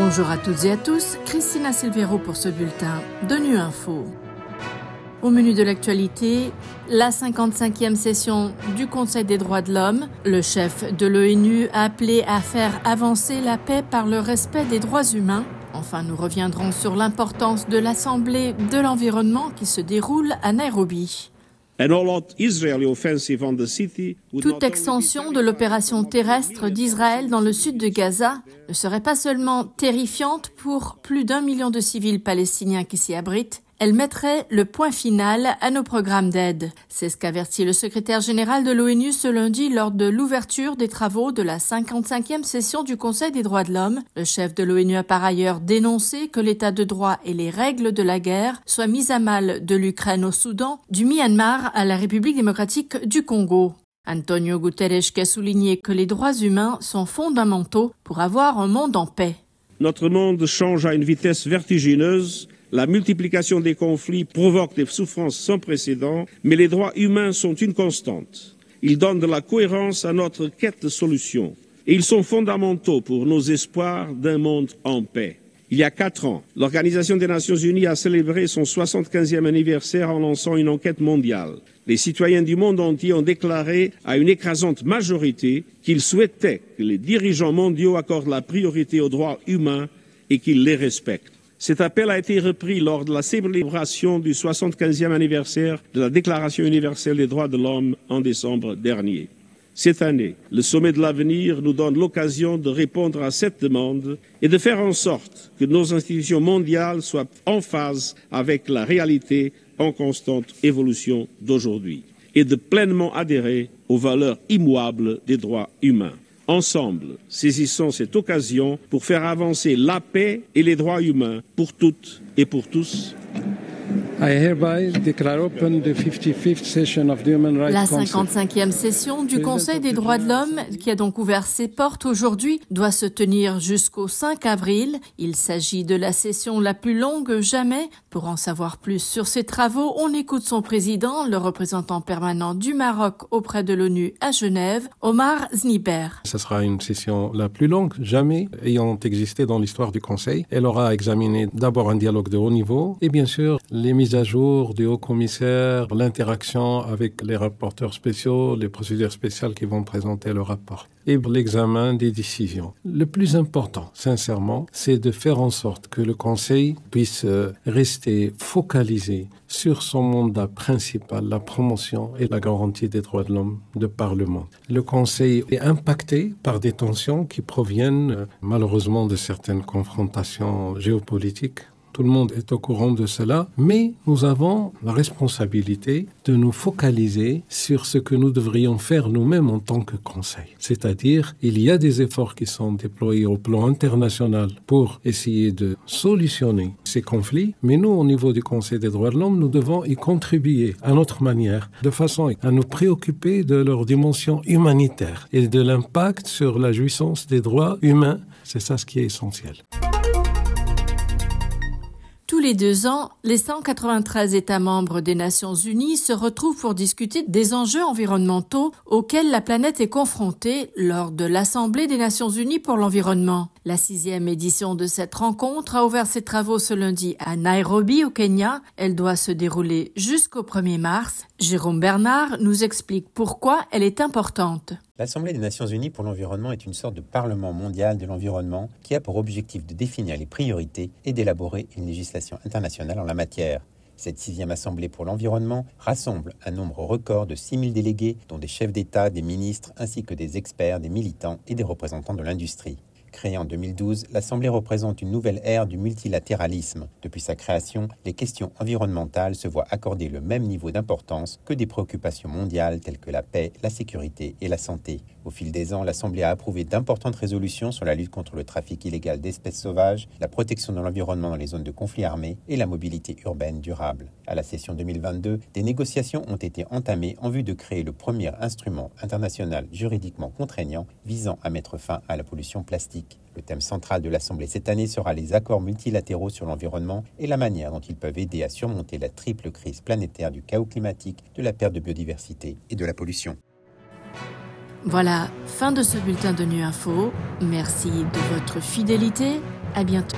Bonjour à toutes et à tous, Christina Silvero pour ce bulletin de Nu Info. Au menu de l'actualité, la 55e session du Conseil des droits de l'homme. Le chef de l'ONU a appelé à faire avancer la paix par le respect des droits humains. Enfin, nous reviendrons sur l'importance de l'Assemblée de l'environnement qui se déroule à Nairobi. Toute extension de l'opération terrestre d'Israël dans le sud de Gaza ne serait pas seulement terrifiante pour plus d'un million de civils palestiniens qui s'y abritent, elle mettrait le point final à nos programmes d'aide. C'est ce qu'avertit le secrétaire général de l'ONU ce lundi lors de l'ouverture des travaux de la 55e session du Conseil des droits de l'homme. Le chef de l'ONU a par ailleurs dénoncé que l'état de droit et les règles de la guerre soient mis à mal de l'Ukraine au Soudan, du Myanmar à la République démocratique du Congo. Antonio Guterres a souligné que les droits humains sont fondamentaux pour avoir un monde en paix. Notre monde change à une vitesse vertigineuse la multiplication des conflits provoque des souffrances sans précédent, mais les droits humains sont une constante. Ils donnent de la cohérence à notre quête de solutions et ils sont fondamentaux pour nos espoirs d'un monde en paix. Il y a quatre ans, l'Organisation des Nations Unies a célébré son 75e anniversaire en lançant une enquête mondiale. Les citoyens du monde entier ont déclaré à une écrasante majorité qu'ils souhaitaient que les dirigeants mondiaux accordent la priorité aux droits humains et qu'ils les respectent. Cet appel a été repris lors de la célébration du 75e anniversaire de la Déclaration universelle des droits de l'homme en décembre dernier. Cette année, le sommet de l'avenir nous donne l'occasion de répondre à cette demande et de faire en sorte que nos institutions mondiales soient en phase avec la réalité en constante évolution d'aujourd'hui et de pleinement adhérer aux valeurs immuables des droits humains. Ensemble, saisissons cette occasion pour faire avancer la paix et les droits humains pour toutes et pour tous la 55e session du Conseil des droits de l'homme, qui a donc ouvert ses portes aujourd'hui, doit se tenir jusqu'au 5 avril. Il s'agit de la session la plus longue jamais. Pour en savoir plus sur ses travaux, on écoute son président, le représentant permanent du Maroc auprès de l'ONU à Genève, Omar Zniber. Ce sera une session la plus longue jamais ayant existé dans l'histoire du Conseil. Elle aura examiné d'abord un dialogue de haut niveau et bien sûr les mises à jour du haut commissaire, l'interaction avec les rapporteurs spéciaux, les procédures spéciales qui vont présenter le rapport et l'examen des décisions. Le plus important, sincèrement, c'est de faire en sorte que le Conseil puisse euh, rester focalisé sur son mandat principal, la promotion et la garantie des droits de l'homme de par le monde. Le Conseil est impacté par des tensions qui proviennent euh, malheureusement de certaines confrontations géopolitiques tout le monde est au courant de cela, mais nous avons la responsabilité de nous focaliser sur ce que nous devrions faire nous-mêmes en tant que Conseil. C'est-à-dire, il y a des efforts qui sont déployés au plan international pour essayer de solutionner ces conflits, mais nous, au niveau du Conseil des droits de l'homme, nous devons y contribuer à notre manière, de façon à nous préoccuper de leur dimension humanitaire et de l'impact sur la jouissance des droits humains. C'est ça ce qui est essentiel. Tous les deux ans, les 193 États membres des Nations Unies se retrouvent pour discuter des enjeux environnementaux auxquels la planète est confrontée lors de l'Assemblée des Nations Unies pour l'environnement. La sixième édition de cette rencontre a ouvert ses travaux ce lundi à Nairobi, au Kenya. Elle doit se dérouler jusqu'au 1er mars. Jérôme Bernard nous explique pourquoi elle est importante. L'Assemblée des Nations Unies pour l'environnement est une sorte de parlement mondial de l'environnement qui a pour objectif de définir les priorités et d'élaborer une législation internationale en la matière. Cette sixième Assemblée pour l'environnement rassemble un nombre record de 6000 délégués, dont des chefs d'État, des ministres, ainsi que des experts, des militants et des représentants de l'industrie. Créée en 2012, l'Assemblée représente une nouvelle ère du multilatéralisme. Depuis sa création, les questions environnementales se voient accorder le même niveau d'importance que des préoccupations mondiales telles que la paix, la sécurité et la santé. Au fil des ans, l'Assemblée a approuvé d'importantes résolutions sur la lutte contre le trafic illégal d'espèces sauvages, la protection de l'environnement dans les zones de conflit armé et la mobilité urbaine durable. À la session 2022, des négociations ont été entamées en vue de créer le premier instrument international juridiquement contraignant visant à mettre fin à la pollution Le thème central de l'Assemblée cette année sera les accords multilatéraux sur l'environnement et la manière dont ils peuvent aider à surmonter la triple crise planétaire du chaos climatique, de la perte de biodiversité et de la pollution. Voilà, fin de ce bulletin de Nu Info. Merci de votre fidélité. À bientôt.